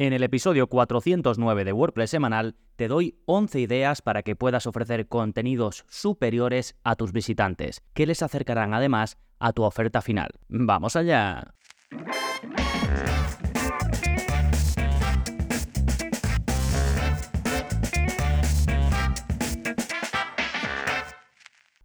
En el episodio 409 de WordPress semanal te doy 11 ideas para que puedas ofrecer contenidos superiores a tus visitantes, que les acercarán además a tu oferta final. ¡Vamos allá!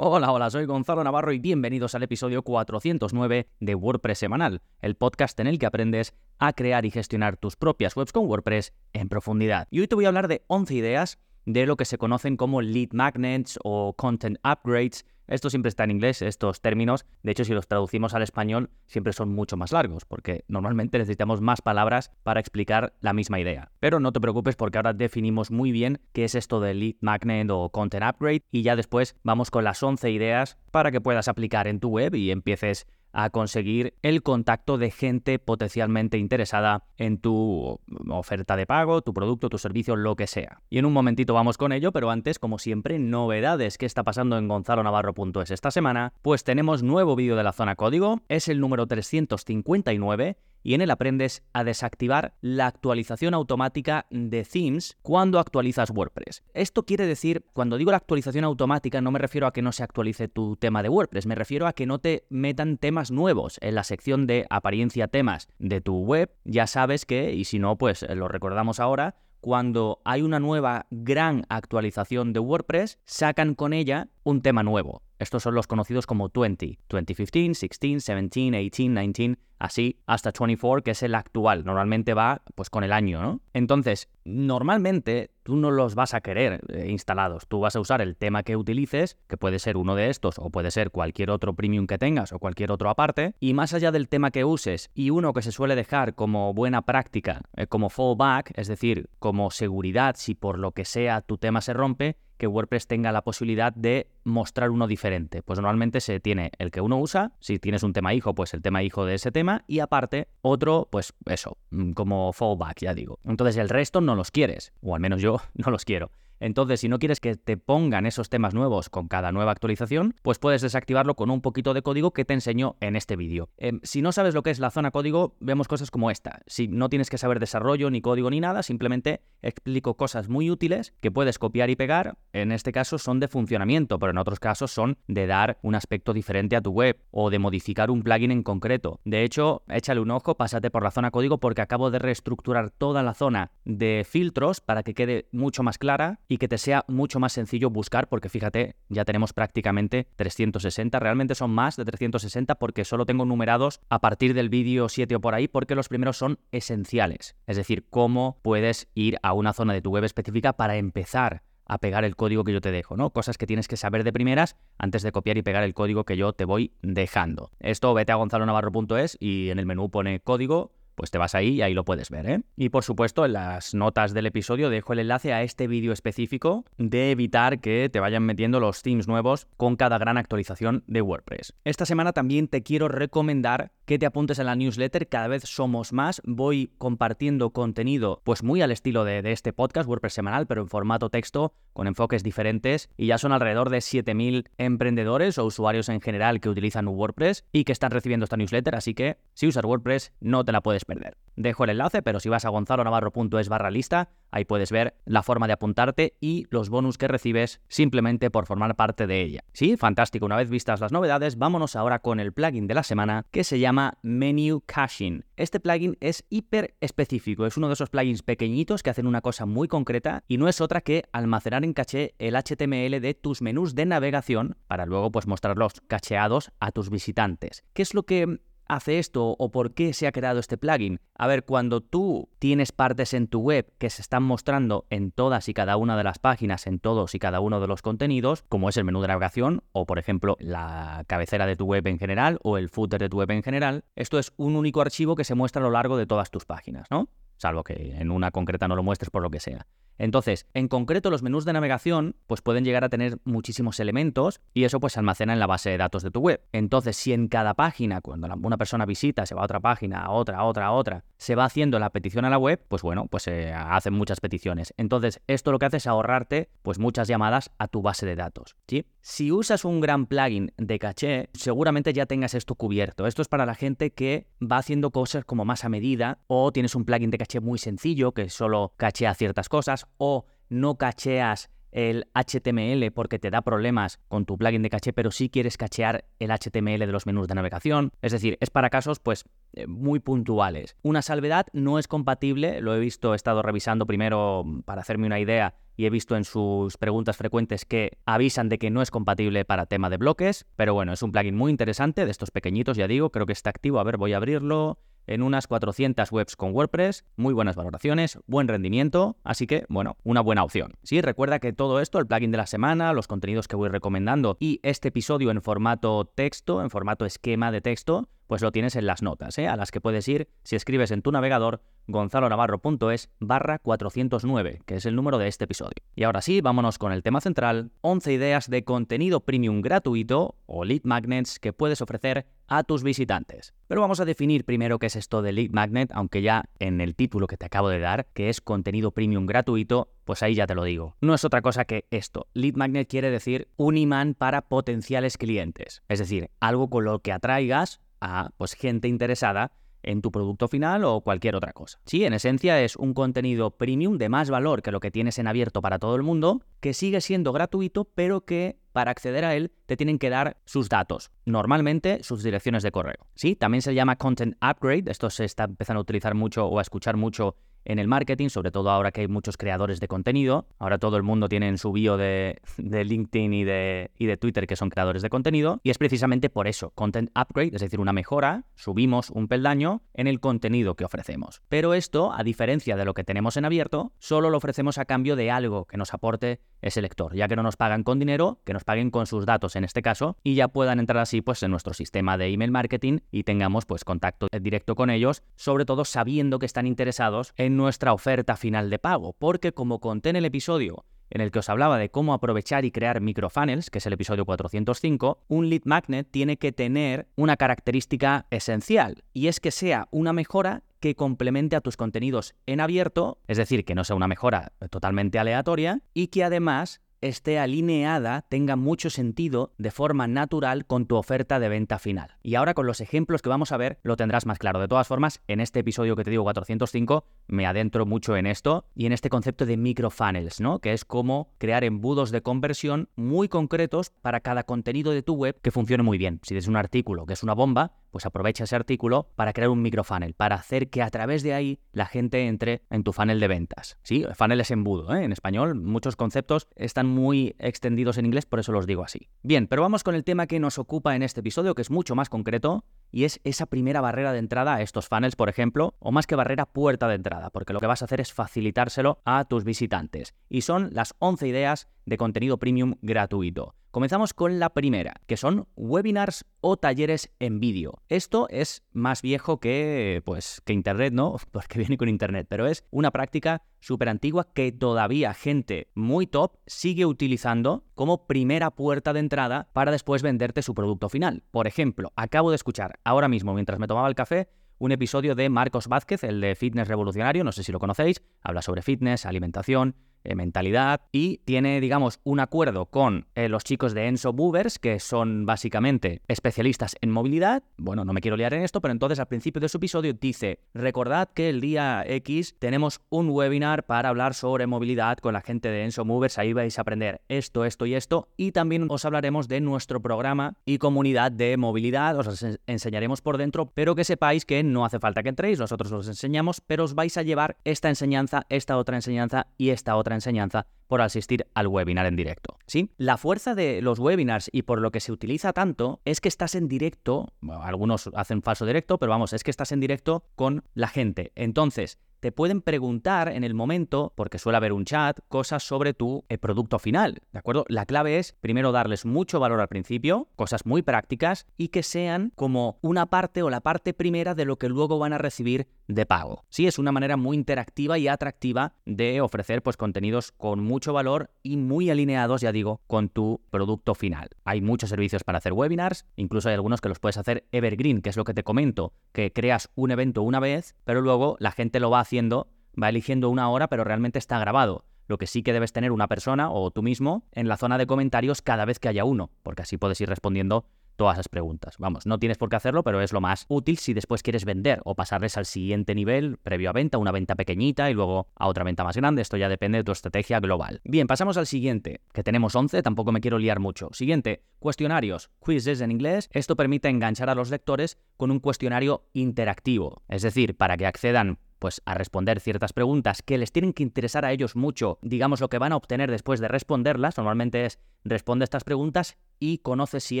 Hola, hola, soy Gonzalo Navarro y bienvenidos al episodio 409 de WordPress Semanal, el podcast en el que aprendes a crear y gestionar tus propias webs con WordPress en profundidad. Y hoy te voy a hablar de 11 ideas de lo que se conocen como lead magnets o content upgrades esto siempre está en inglés, estos términos. De hecho, si los traducimos al español, siempre son mucho más largos, porque normalmente necesitamos más palabras para explicar la misma idea. Pero no te preocupes porque ahora definimos muy bien qué es esto de lead magnet o content upgrade y ya después vamos con las 11 ideas para que puedas aplicar en tu web y empieces a conseguir el contacto de gente potencialmente interesada en tu oferta de pago, tu producto, tu servicio, lo que sea. Y en un momentito vamos con ello, pero antes, como siempre, novedades. ¿Qué está pasando en gonzalonavarro.es esta semana? Pues tenemos nuevo vídeo de la zona código, es el número 359 y en él aprendes a desactivar la actualización automática de themes cuando actualizas WordPress. Esto quiere decir, cuando digo la actualización automática, no me refiero a que no se actualice tu tema de WordPress, me refiero a que no te metan temas nuevos en la sección de apariencia temas de tu web. Ya sabes que, y si no, pues lo recordamos ahora, cuando hay una nueva gran actualización de WordPress, sacan con ella un tema nuevo. Estos son los conocidos como 20, 2015, 16, 17, 18, 19, así hasta 24, que es el actual. Normalmente va pues con el año, ¿no? Entonces, normalmente tú no los vas a querer eh, instalados. Tú vas a usar el tema que utilices, que puede ser uno de estos o puede ser cualquier otro premium que tengas o cualquier otro aparte. Y más allá del tema que uses y uno que se suele dejar como buena práctica, eh, como fallback, es decir, como seguridad si por lo que sea tu tema se rompe, que WordPress tenga la posibilidad de mostrar uno diferente. Pues normalmente se tiene el que uno usa, si tienes un tema hijo, pues el tema hijo de ese tema, y aparte otro, pues eso, mm, como fallback, ya digo. Entonces el resto no los quieres, o al menos yo no los quiero. Entonces, si no quieres que te pongan esos temas nuevos con cada nueva actualización, pues puedes desactivarlo con un poquito de código que te enseño en este vídeo. Em, si no sabes lo que es la zona código, vemos cosas como esta. Si no tienes que saber desarrollo, ni código, ni nada, simplemente explico cosas muy útiles que puedes copiar y pegar. En este caso son de funcionamiento, pero en otros casos son de dar un aspecto diferente a tu web o de modificar un plugin en concreto. De hecho, échale un ojo, pásate por la zona código porque acabo de reestructurar toda la zona de filtros para que quede mucho más clara y que te sea mucho más sencillo buscar, porque fíjate, ya tenemos prácticamente 360, realmente son más de 360 porque solo tengo numerados a partir del vídeo 7 o por ahí, porque los primeros son esenciales, es decir, cómo puedes ir a una zona de tu web específica para empezar a pegar el código que yo te dejo, ¿no? Cosas que tienes que saber de primeras antes de copiar y pegar el código que yo te voy dejando. Esto vete a gonzalonavarro.es y en el menú pone código pues te vas ahí y ahí lo puedes ver. ¿eh? Y por supuesto, en las notas del episodio dejo el enlace a este vídeo específico de evitar que te vayan metiendo los themes nuevos con cada gran actualización de WordPress. Esta semana también te quiero recomendar que te apuntes a la newsletter, cada vez somos más, voy compartiendo contenido pues muy al estilo de, este podcast, WordPress semanal, pero en formato texto, con enfoques diferentes, y ya son alrededor de 7.000 emprendedores o usuarios en general que utilizan WordPress y que están recibiendo esta newsletter, así que si usas WordPress no te la puedes perder. Dejo el enlace, pero si vas a gonzalonavarro.es barra lista, ahí puedes ver la forma de apuntarte y los bonus que recibes simplemente por formar parte de ella. Sí, fantástico. Una vez vistas las novedades, vámonos ahora con el plugin de la semana que se llama Menu Caching. Este plugin es hiper específico, es uno de esos plugins pequeñitos que hacen una cosa muy concreta y no es otra que almacenar en caché el HTML de tus menús de navegación para luego pues mostrarlos cacheados a tus visitantes. ¿Qué es lo que hace esto o por qué se ha creado este plugin? A ver, cuando tú tienes partes en tu web que se están mostrando en todas y cada una de las páginas, en todos y cada uno de los contenidos, como es el menú de navegación o por ejemplo la cabecera de tu web en general o el footer de tu web en general, esto es un único archivo que se muestra a lo largo de todas tus páginas, ¿no? Salvo que en una concreta no lo muestres por lo que sea. Entonces, en concreto los menús de navegación pues pueden llegar a tener muchísimos elementos y eso pues se almacena en la base de datos de tu web. Entonces, si en cada página, cuando una persona visita, se va a otra página, a otra, a otra, a otra, se va haciendo la petición a la web, pues bueno, pues se hacen muchas peticiones. Entonces, esto lo que hace es ahorrarte pues muchas llamadas a tu base de datos. Si usas un gran plugin de caché, seguramente ya tengas esto cubierto. Esto es para la gente que va haciendo cosas como más a medida o tienes un plugin de caché muy sencillo que solo cachea ciertas cosas o no cacheas el HTML porque te da problemas con tu plugin de caché, pero sí quieres cachear el HTML de los menús de navegación. Es decir, es para casos pues eh, muy puntuales. Una salvedad no es compatible, lo he visto, he estado revisando primero para hacerme una idea y he visto en sus preguntas frecuentes que avisan de que no es compatible para tema de bloques, pero bueno, es un plugin muy interesante de estos pequeñitos, ya digo, creo que está activo, a ver, voy a abrirlo en unas 400 webs con WordPress, muy buenas valoraciones, buen rendimiento, así que, bueno, una buena opción. Sí, recuerda que todo esto, el plugin de la semana, los contenidos que voy recomendando y este episodio en formato texto, en formato esquema de texto, pues lo tienes en las notas, ¿eh? a las que puedes ir si escribes en tu navegador gonzalonavarro.es barra 409, que es el número de este episodio. Y ahora sí, vámonos con el tema central, 11 ideas de contenido premium gratuito o lead magnets que puedes ofrecer a tus visitantes. Pero vamos a definir primero qué es esto de lead magnet, aunque ya en el título que te acabo de dar, que es contenido premium gratuito, pues ahí ya te lo digo. No es otra cosa que esto. Lead magnet quiere decir un imán para potenciales clientes. Es decir, algo con lo que atraigas a pues, gente interesada en tu producto final o cualquier otra cosa. Sí, en esencia es un contenido premium de más valor que lo que tienes en abierto para todo el mundo, que sigue siendo gratuito, pero que para acceder a él te tienen que dar sus datos, normalmente sus direcciones de correo. Sí, también se llama content upgrade, esto se está empezando a utilizar mucho o a escuchar mucho en el marketing, sobre todo ahora que hay muchos creadores de contenido. Ahora todo el mundo tiene en su bio de, LinkedIn y de, y de Twitter que son creadores de contenido. Y es precisamente por eso, content upgrade, es decir, una mejora, subimos un peldaño en el contenido que ofrecemos. Pero esto, a diferencia de lo que tenemos en abierto, solo lo ofrecemos a cambio de algo que nos aporte ese lector, ya que no nos pagan con dinero, que nos paguen con sus datos en este caso, y ya puedan entrar así pues en nuestro sistema de email marketing y tengamos pues contacto directo con ellos, sobre todo sabiendo que están interesados en nuestra oferta final de pago, porque como conté en el episodio en el que os hablaba de cómo aprovechar y crear microfunnels, que es el episodio 405, un lead magnet tiene que tener una característica esencial, y es que sea una mejora que complemente a tus contenidos en abierto, es decir, que no sea una mejora totalmente aleatoria, y que además esté alineada, tenga mucho sentido de forma natural con tu oferta de venta final. Y ahora con los ejemplos que vamos a ver lo tendrás más claro. De todas formas, en este episodio que te digo 405 me adentro mucho en esto y en este concepto de microfunnels, ¿no? Que es como crear embudos de conversión muy concretos para cada contenido de tu web que funcione muy bien. Si tienes un artículo que es una bomba, pues aprovecha ese artículo para crear un microfunnel, para hacer que a través de ahí la gente entre en tu funnel de ventas. Sí, funnel es embudo, ¿eh? en español muchos conceptos están muy extendidos en inglés, por eso los digo así. Bien, pero vamos con el tema que nos ocupa en este episodio, que es mucho más concreto, y es esa primera barrera de entrada a estos funnels, por ejemplo, o más que barrera, puerta de entrada, porque lo que vas a hacer es facilitárselo a tus visitantes. Y son las 11 ideas de contenido premium gratuito. Comenzamos con la primera, que son webinars o talleres en vídeo. Esto es más viejo que, pues, que Internet, ¿no? Porque viene con Internet, pero es una práctica súper antigua que todavía gente muy top sigue utilizando como primera puerta de entrada para después venderte su producto final. Por ejemplo, acabo de escuchar ahora mismo, mientras me tomaba el café, un episodio de Marcos Vázquez, el de Fitness Revolucionario, no sé si lo conocéis, habla sobre fitness, alimentación, eh, mentalidad y tiene, digamos, un acuerdo con eh, los chicos de Enso Movers, que son básicamente especialistas en movilidad. Bueno, no me quiero liar en esto, pero entonces al principio de su episodio dice, recordad que el día X tenemos un webinar para hablar sobre movilidad con la gente de Enso Movers, ahí vais a aprender esto, esto y esto, y también os hablaremos de nuestro programa y comunidad de movilidad, os enseñaremos por dentro, pero que sepáis que no hace falta que entréis, nosotros os enseñamos, pero os vais a llevar esta enseñanza, esta otra enseñanza y esta otra enseñanza por asistir al webinar en directo. ¿Sí? La fuerza de los webinars y por lo que se utiliza tanto es que estás en directo, algunos hacen falso directo, pero vamos, es que estás en directo con la gente. Entonces, te pueden preguntar en el momento, porque suele haber un chat, cosas sobre tu eh, producto final, ¿de acuerdo? La clave es primero darles mucho valor al principio, cosas muy prácticas y que sean como una parte o la parte primera de lo que luego van a recibir de pago. Sí, es una manera muy interactiva y atractiva de ofrecer pues contenidos con mucho valor y muy alineados, ya digo, con tu producto final. Hay muchos servicios para hacer webinars, incluso hay algunos que los puedes hacer evergreen, que es lo que te comento, que creas un evento una vez, pero luego la gente lo va haciendo, va eligiendo una hora, pero realmente está grabado. Lo que sí que debes tener una persona o tú mismo en la zona de comentarios cada vez que haya uno, porque así puedes ir respondiendo todas esas preguntas. Vamos, no tienes por qué hacerlo, pero es lo más útil si después quieres vender o pasarles al siguiente nivel previo a venta, una venta pequeñita y luego a otra venta más grande. Esto ya depende de tu estrategia global. Bien, pasamos al siguiente, que tenemos 11, tampoco me quiero liar mucho. Siguiente, cuestionarios, quizzes en inglés. Esto permite enganchar a los lectores con un cuestionario interactivo, es decir, para que accedan pues a responder ciertas preguntas que les tienen que interesar a ellos mucho, digamos lo que van a obtener después de responderlas, normalmente es responde estas preguntas y conoce si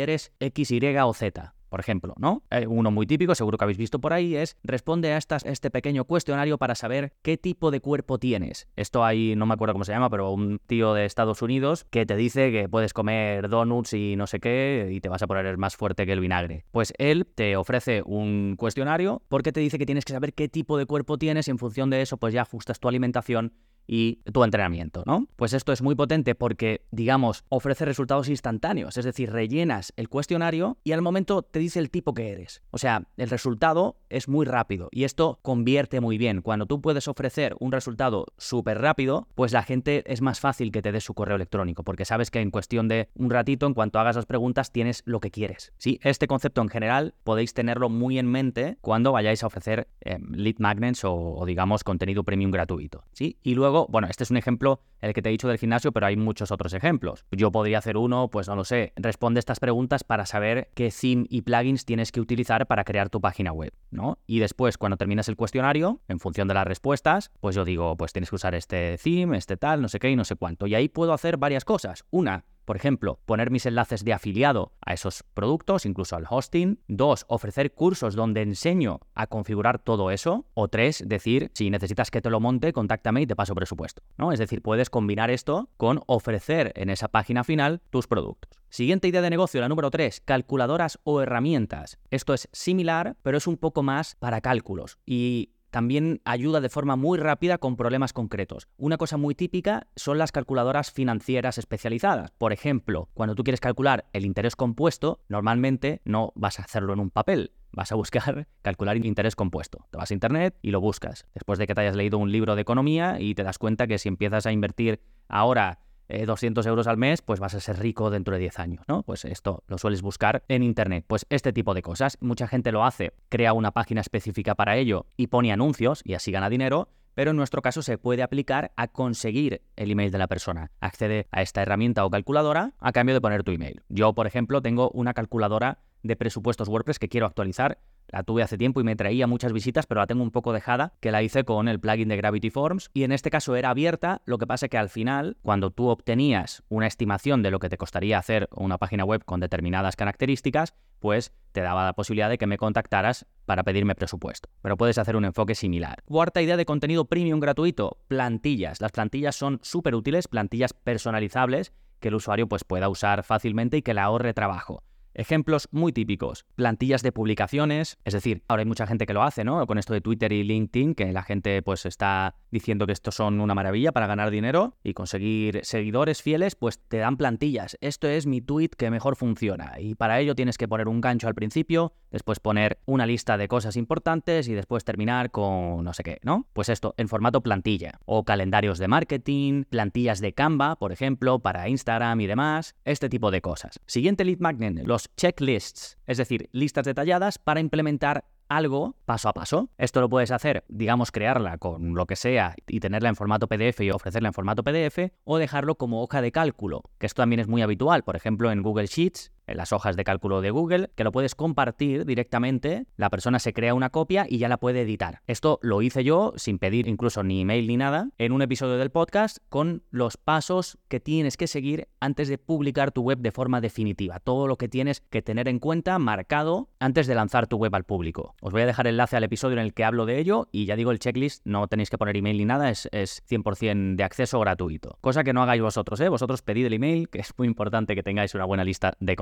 eres X, Y o Z por ejemplo, ¿no? Eh, uno muy típico, seguro que habéis visto por ahí, es responde a estas, este pequeño cuestionario para saber qué tipo de cuerpo tienes. Esto ahí no me acuerdo cómo se llama, pero un tío de Estados Unidos que te dice que puedes comer donuts y no sé qué y te vas a poner más fuerte que el vinagre. Pues él te ofrece un cuestionario porque te dice que tienes que saber qué tipo de cuerpo tienes y en función de eso pues ya ajustas tu alimentación y tu entrenamiento, ¿no? Pues esto es muy potente porque, digamos, ofrece resultados instantáneos, es decir, rellenas el cuestionario y al momento te dice el tipo que eres. O sea, el resultado es muy rápido y esto convierte muy bien. Cuando tú puedes ofrecer un resultado súper rápido, pues la gente es más fácil que te dé su correo electrónico porque sabes que en cuestión de un ratito, en cuanto hagas las preguntas, tienes lo que quieres. Sí, este concepto en general podéis tenerlo muy en mente cuando vayáis a ofrecer eh, lead magnets o, o digamos contenido premium gratuito. ¿sí? Y bueno, este es un ejemplo, el que te he dicho del gimnasio, pero hay muchos otros ejemplos. Yo podría hacer uno, pues no lo sé, responde estas preguntas para saber qué theme y plugins tienes que utilizar para crear tu página web, ¿no? Y después, cuando terminas el cuestionario, en función de las respuestas, pues yo digo, pues tienes que usar este theme, este tal, no sé qué y no sé cuánto. Y ahí puedo hacer varias cosas. Una, por ejemplo, poner mis enlaces de afiliado a esos productos, incluso al hosting. Dos, ofrecer cursos donde enseño a configurar todo eso. O tres, decir, si necesitas que te lo monte, contáctame y te paso presupuesto. ¿no? Es decir, puedes combinar esto con ofrecer en esa página final tus productos. Siguiente idea de negocio, la número 3, calculadoras o herramientas. Esto es similar, pero es un poco más para cálculos. Y también ayuda de forma muy rápida con problemas concretos. Una cosa muy típica son las calculadoras financieras especializadas. Por ejemplo, cuando tú quieres calcular el interés compuesto, normalmente no vas a hacerlo en un papel, vas a buscar calcular interés compuesto. Te vas a internet y lo buscas. Después de que te hayas leído un libro de economía y te das cuenta que si empiezas a invertir ahora 200 eh, euros al mes, pues vas a ser rico dentro de 10 años, ¿no? Pues esto lo sueles buscar en Internet. Pues este tipo de cosas, mucha gente lo hace, crea una página específica para ello y pone anuncios y así gana dinero, pero en nuestro caso se puede aplicar a conseguir el email de la persona. Accede a esta herramienta o calculadora a cambio de poner tu email. Yo, por ejemplo, tengo una calculadora de presupuestos WordPress que quiero actualizar la tuve hace tiempo y me traía muchas visitas, pero la tengo un poco dejada, que la hice con el plugin de Gravity Forms y en este caso era abierta, lo que pasa es que al final, cuando tú obtenías una estimación de lo que te costaría hacer una página web con determinadas características, pues te daba la posibilidad de que me contactaras para pedirme presupuesto. Pero puedes hacer un enfoque similar. Cuarta idea de contenido premium gratuito, plantillas. Las plantillas son súper útiles, plantillas personalizables que el usuario pues, pueda usar fácilmente y que le ahorre trabajo. Ejemplos muy típicos, plantillas de publicaciones, es decir, ahora hay mucha gente que lo hace, ¿no? Con esto de Twitter y LinkedIn, que la gente pues está diciendo que estos son una maravilla para ganar dinero y conseguir seguidores fieles, pues te dan plantillas. Esto es mi tweet que mejor funciona y para ello tienes que poner un gancho al principio, después poner una lista de cosas importantes y después terminar con no sé qué, ¿no? Pues esto en formato plantilla o calendarios de marketing, plantillas de Canva, por ejemplo, para Instagram y demás, este tipo de cosas. Siguiente lead magnet, los checklists, es decir, listas detalladas para implementar algo paso a paso. Esto lo puedes hacer, digamos, crearla con lo que sea y tenerla en formato PDF y ofrecerla en formato PDF o dejarlo como hoja de cálculo, que esto también es muy habitual. Por ejemplo, en Google Sheets en las hojas de cálculo de Google, que lo puedes compartir directamente, la persona se crea una copia y ya la puede editar. Esto lo hice yo sin pedir incluso ni email ni nada en un episodio del podcast con los pasos que tienes que seguir antes de publicar tu web de forma definitiva. Todo lo que tienes que tener en cuenta marcado antes de lanzar tu web al público. Os voy a dejar enlace al episodio en el que hablo de ello y ya digo el checklist, no tenéis que poner email ni nada, es, es 100% de acceso gratuito. Cosa que no hagáis vosotros, ¿eh? Vosotros pedid el email, que es muy importante que tengáis una buena lista de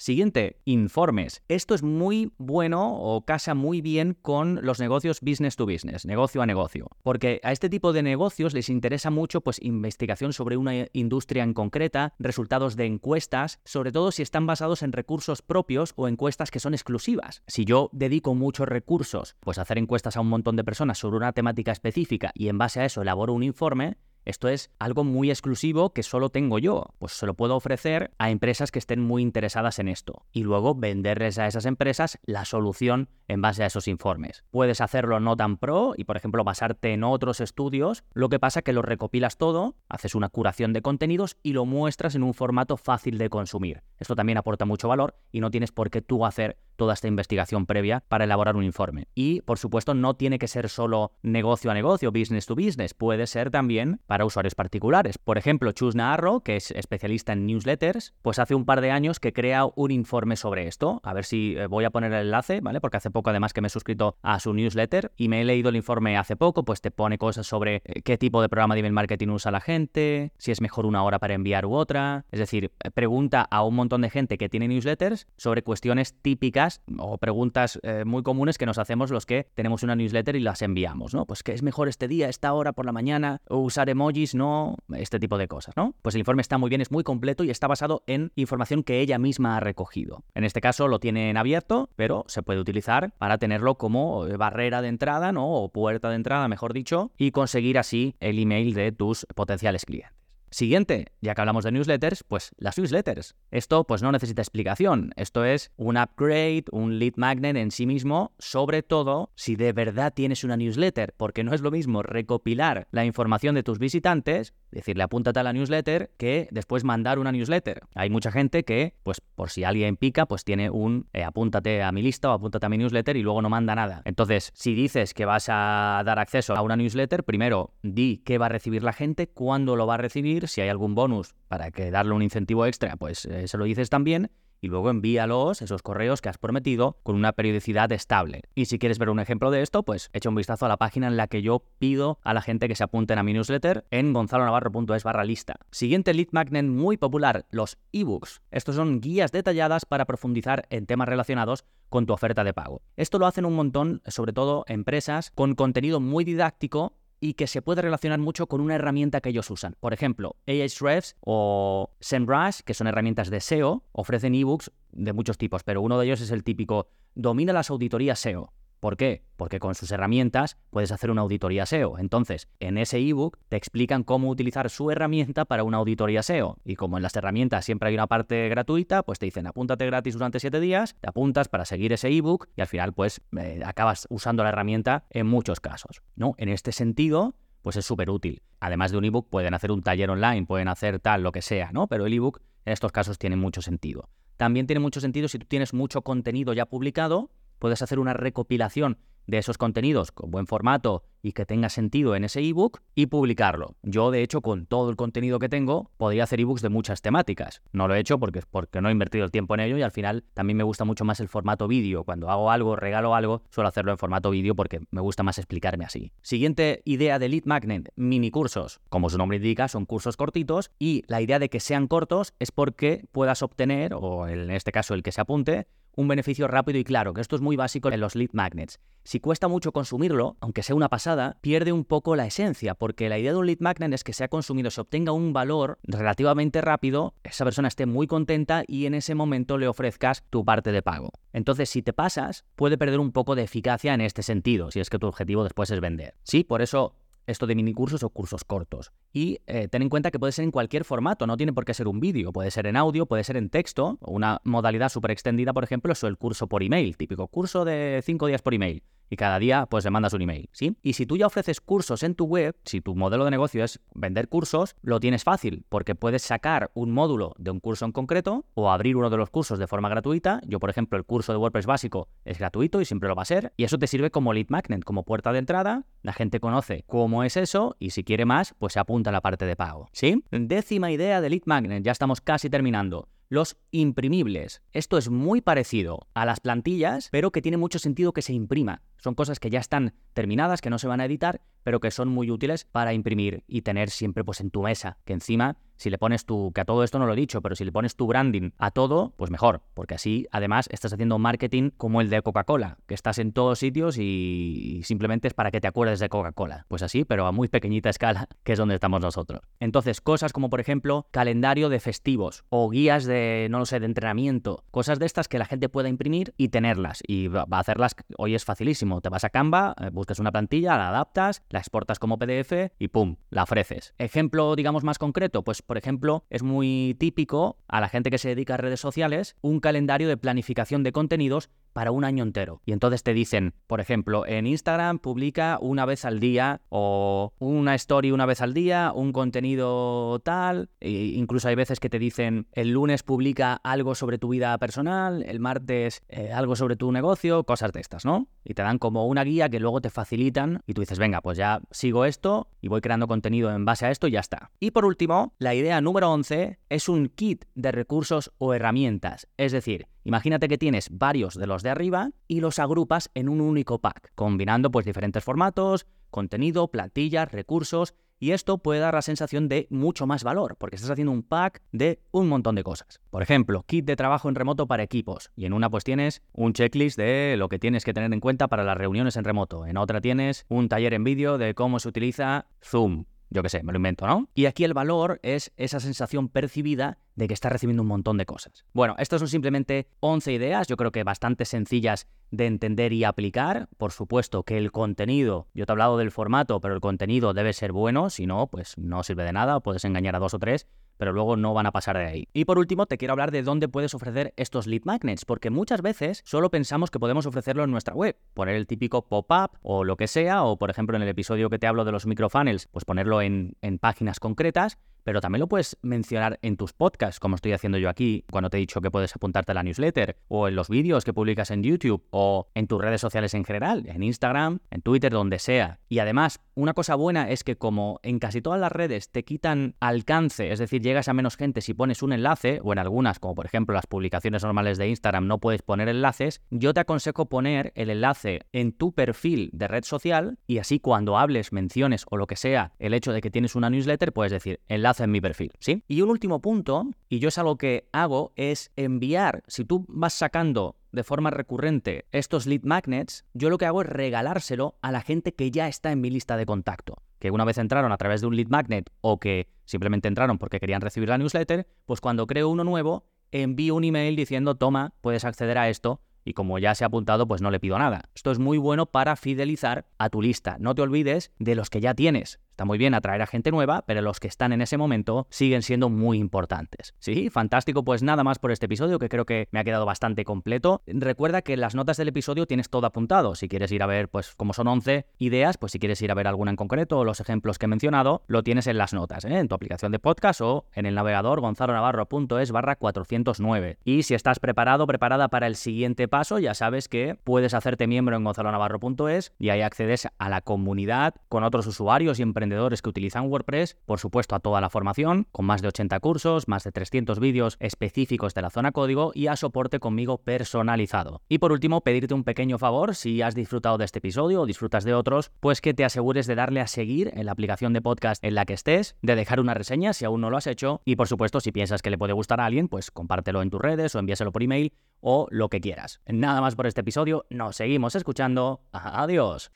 Siguiente, informes. Esto es muy bueno o casa muy bien con los negocios business to business, negocio a negocio. Porque a este tipo de negocios les interesa mucho pues investigación sobre una industria en concreta, resultados de encuestas, sobre todo si están basados en recursos propios o encuestas que son exclusivas. Si yo dedico muchos recursos pues a hacer encuestas a un montón de personas sobre una temática específica y en base a eso elaboro un informe, esto es algo muy exclusivo que solo tengo yo. Pues se lo puedo ofrecer a empresas que estén muy interesadas en esto y luego venderles a esas empresas la solución en base a esos informes. Puedes hacerlo no tan pro y, por ejemplo, basarte en otros estudios. Lo que pasa que lo recopilas todo, haces una curación de contenidos y lo muestras en un formato fácil de consumir. Esto también aporta mucho valor y no tienes por qué tú hacer toda esta investigación previa para elaborar un informe. Y, por supuesto, no tiene que ser solo negocio a negocio, business to business. Puede ser también para usuarios particulares. Por ejemplo, Chus Naharro, que es especialista en newsletters, pues hace un par de años que crea un informe sobre esto. A ver si eh, voy a poner el enlace, ¿vale? Porque hace poco además que me he suscrito a su newsletter y me he leído el informe hace poco, pues te pone cosas sobre eh, qué tipo de programa de email marketing usa la gente, si es mejor una hora para enviar u otra. Es decir, eh, pregunta a un montón de gente que tiene newsletters sobre cuestiones típicas o preguntas muy comunes que nos hacemos los que tenemos una newsletter y las enviamos, ¿no? Pues qué es mejor este día, esta hora por la mañana, o usar emojis, no, este tipo de cosas, ¿no? Pues el informe está muy bien, es muy completo y está basado en información que ella misma ha recogido. En este caso lo tiene en abierto, pero se puede utilizar para tenerlo como eh, barrera de entrada, ¿no? O puerta de entrada, mejor dicho, y conseguir así el email de tus potenciales clientes. Siguiente, ya que hablamos de newsletters, pues las newsletters. Esto pues no necesita explicación. Esto es un upgrade, un lead magnet en sí mismo, sobre todo si de verdad tienes una newsletter, porque no es lo mismo recopilar la información de tus visitantes, decirle apúntate a la newsletter, que después mandar una newsletter. Hay mucha gente que, pues por si alguien pica, pues tiene un eh, apúntate a mi lista o apúntate a mi newsletter y luego no manda nada. Entonces, si dices que vas a dar acceso a una newsletter, primero di qué va a recibir la gente, cuándo lo va a recibir, si hay algún bonus para que darle un incentivo extra, pues eh, se lo dices también y luego envíalos, esos correos que has prometido, con una periodicidad estable. Y si quieres ver un ejemplo de esto, pues echa un vistazo a la página en la que yo pido a la gente que se apunten a mi newsletter en gonzalonavarro.es barra lista. Siguiente lead magnet muy popular, los ebooks. Estos son guías detalladas para profundizar en temas relacionados con tu oferta de pago. Esto lo hacen un montón, sobre todo empresas con contenido muy didáctico y que se puede relacionar mucho con una herramienta que ellos usan. Por ejemplo, Ahrefs o SEMrush, que son herramientas de SEO, ofrecen ebooks de muchos tipos, pero uno de ellos es el típico Domina las auditorías SEO. ¿Por qué? Porque con sus herramientas puedes hacer una auditoría SEO. Entonces, en ese ebook te explican cómo utilizar su herramienta para una auditoría SEO. Y como en las herramientas siempre hay una parte gratuita, pues te dicen apúntate gratis durante 7 días, te apuntas para seguir ese ebook y al final pues eh, acabas usando la herramienta en muchos casos. ¿no? En este sentido, pues es súper útil. Además de un ebook, pueden hacer un taller online, pueden hacer tal, lo que sea, ¿no? Pero el ebook en estos casos tiene mucho sentido. También tiene mucho sentido si tú tienes mucho contenido ya publicado puedes hacer una recopilación de esos contenidos con buen formato y que tenga sentido en ese ebook y publicarlo. Yo, de hecho, con todo el contenido que tengo, podría hacer ebooks de muchas temáticas. No lo he hecho porque, porque no he invertido el tiempo en ello y al final también me gusta mucho más el formato vídeo. Cuando hago algo, regalo algo, suelo hacerlo en formato vídeo porque me gusta más explicarme así. Siguiente idea de Lead Magnet, mini cursos. Como su nombre indica, son cursos cortitos y la idea de que sean cortos es porque puedas obtener, o en este caso el que se apunte, un beneficio rápido y claro, que esto es muy básico en los lead magnets. Si cuesta mucho consumirlo, aunque sea una pasada, pierde un poco la esencia, porque la idea de un lead magnet es que sea consumido, se obtenga un valor relativamente rápido, esa persona esté muy contenta y en ese momento le ofrezcas tu parte de pago. Entonces, si te pasas, puede perder un poco de eficacia en este sentido, si es que tu objetivo después es vender. Sí, por eso esto de mini cursos o cursos cortos. Y eh, ten en cuenta que puede ser en cualquier formato, no tiene por qué ser un vídeo, puede ser en audio, puede ser en texto, una modalidad súper extendida, por ejemplo, es el curso por email, típico curso de cinco días por email. Y cada día pues le mandas un email, ¿sí? Y si tú ya ofreces cursos en tu web, si tu modelo de negocio es vender cursos, lo tienes fácil porque puedes sacar un módulo de un curso en concreto o abrir uno de los cursos de forma gratuita. Yo, por ejemplo, el curso de WordPress básico es gratuito y siempre lo va a ser y eso te sirve como lead magnet, como puerta de entrada. La gente conoce cómo es eso y si quiere más, pues se apunta a la parte de pago, ¿sí? Décima idea de lead magnet, ya estamos casi terminando los imprimibles. Esto es muy parecido a las plantillas, pero que tiene mucho sentido que se imprima. Son cosas que ya están terminadas, que no se van a editar, pero que son muy útiles para imprimir y tener siempre pues en tu mesa, que encima si le pones tu, que a todo esto no lo he dicho, pero si le pones tu branding a todo, pues mejor, porque así además estás haciendo marketing como el de Coca-Cola, que estás en todos sitios y simplemente es para que te acuerdes de Coca-Cola. Pues así, pero a muy pequeñita escala, que es donde estamos nosotros. Entonces, cosas como por ejemplo calendario de festivos o guías de, no lo sé, de entrenamiento, cosas de estas que la gente pueda imprimir y tenerlas. Y va a hacerlas, hoy es facilísimo, te vas a Canva, eh, buscas una plantilla, la adaptas, la exportas como PDF y ¡pum! La ofreces. Ejemplo, digamos, más concreto, pues por ejemplo, es muy típico a la gente que se dedica a redes sociales un calendario de planificación de contenidos para un año entero. Y entonces te dicen, por ejemplo, en Instagram publica una vez al día o una story una vez al día, un contenido tal. E incluso hay veces que te dicen, el lunes publica algo sobre tu vida personal, el martes eh, algo sobre tu negocio, cosas de estas, ¿no? Y te dan como una guía que luego te facilitan y tú dices, venga, pues ya sigo esto y voy creando contenido en base a esto y ya está. Y por último, la idea número 11 es un kit de recursos o herramientas. Es decir, Imagínate que tienes varios de los de arriba y los agrupas en un único pack, combinando pues diferentes formatos, contenido, plantillas, recursos, y esto puede dar la sensación de mucho más valor, porque estás haciendo un pack de un montón de cosas. Por ejemplo, kit de trabajo en remoto para equipos, y en una pues tienes un checklist de lo que tienes que tener en cuenta para las reuniones en remoto, en otra tienes un taller en vídeo de cómo se utiliza Zoom, yo qué sé, me lo invento, ¿no? Y aquí el valor es esa sensación percibida de que estás recibiendo un montón de cosas. Bueno, estas son simplemente 11 ideas, yo creo que bastante sencillas de entender y aplicar. Por supuesto que el contenido, yo te he hablado del formato, pero el contenido debe ser bueno, si no, pues no sirve de nada, puedes engañar a dos o tres pero luego no van a pasar de ahí. Y por último, te quiero hablar de dónde puedes ofrecer estos lead magnets, porque muchas veces solo pensamos que podemos ofrecerlo en nuestra web, poner el típico pop-up o lo que sea, o por ejemplo en el episodio que te hablo de los microfunnels, pues ponerlo en, en páginas concretas, pero también lo puedes mencionar en tus podcasts, como estoy haciendo yo aquí, cuando te he dicho que puedes apuntarte a la newsletter, o en los vídeos que publicas en YouTube, o en tus redes sociales en general, en Instagram, en Twitter, donde sea. Y además, una cosa buena es que como en casi todas las redes te quitan alcance, es decir, llegas a menos gente si pones un enlace, o en algunas, como por ejemplo las publicaciones normales de Instagram, no puedes poner enlaces, yo te aconsejo poner el enlace en tu perfil de red social y así cuando hables, menciones o lo que sea, el hecho de que tienes una newsletter, puedes decir enlace en mi perfil, ¿sí? Y un último punto, y yo es algo que hago, es enviar, si tú vas sacando de forma recurrente estos lead magnets, yo lo que hago es regalárselo a la gente que ya está en mi lista de contacto. Que una vez entraron a través de un lead magnet o que simplemente entraron porque querían recibir la newsletter, pues cuando creo uno nuevo, envío un email diciendo, toma, puedes acceder a esto y como ya se ha apuntado, pues no le pido nada. Esto es muy bueno para fidelizar a tu lista. No te olvides de los que ya tienes. Está muy bien atraer a gente nueva, pero los que están en ese momento siguen siendo muy importantes. Sí, fantástico, pues nada más por este episodio que creo que me ha quedado bastante completo. Recuerda que en las notas del episodio tienes todo apuntado. Si quieres ir a ver, pues como son 11 ideas, pues si quieres ir a ver alguna en concreto o los ejemplos que he mencionado, lo tienes en las notas, ¿eh? en tu aplicación de podcast o en el navegador gonzalonavarro.es barra 409. Y si estás preparado, preparada para el siguiente paso, ya sabes que puedes hacerte miembro en gonzalonavarro.es y ahí accedes a la comunidad con otros usuarios y que utilizan WordPress, por supuesto a toda la formación, con más de 80 cursos, más de 300 vídeos específicos de la zona código y a soporte conmigo personalizado. Y por último, pedirte un pequeño favor, si has disfrutado de este episodio o disfrutas de otros, pues que te asegures de darle a seguir en la aplicación de podcast en la que estés, de dejar una reseña si aún no lo has hecho y por supuesto si piensas que le puede gustar a alguien, pues compártelo en tus redes o envíaselo por email o lo que quieras. Nada más por este episodio, nos seguimos escuchando. Adiós.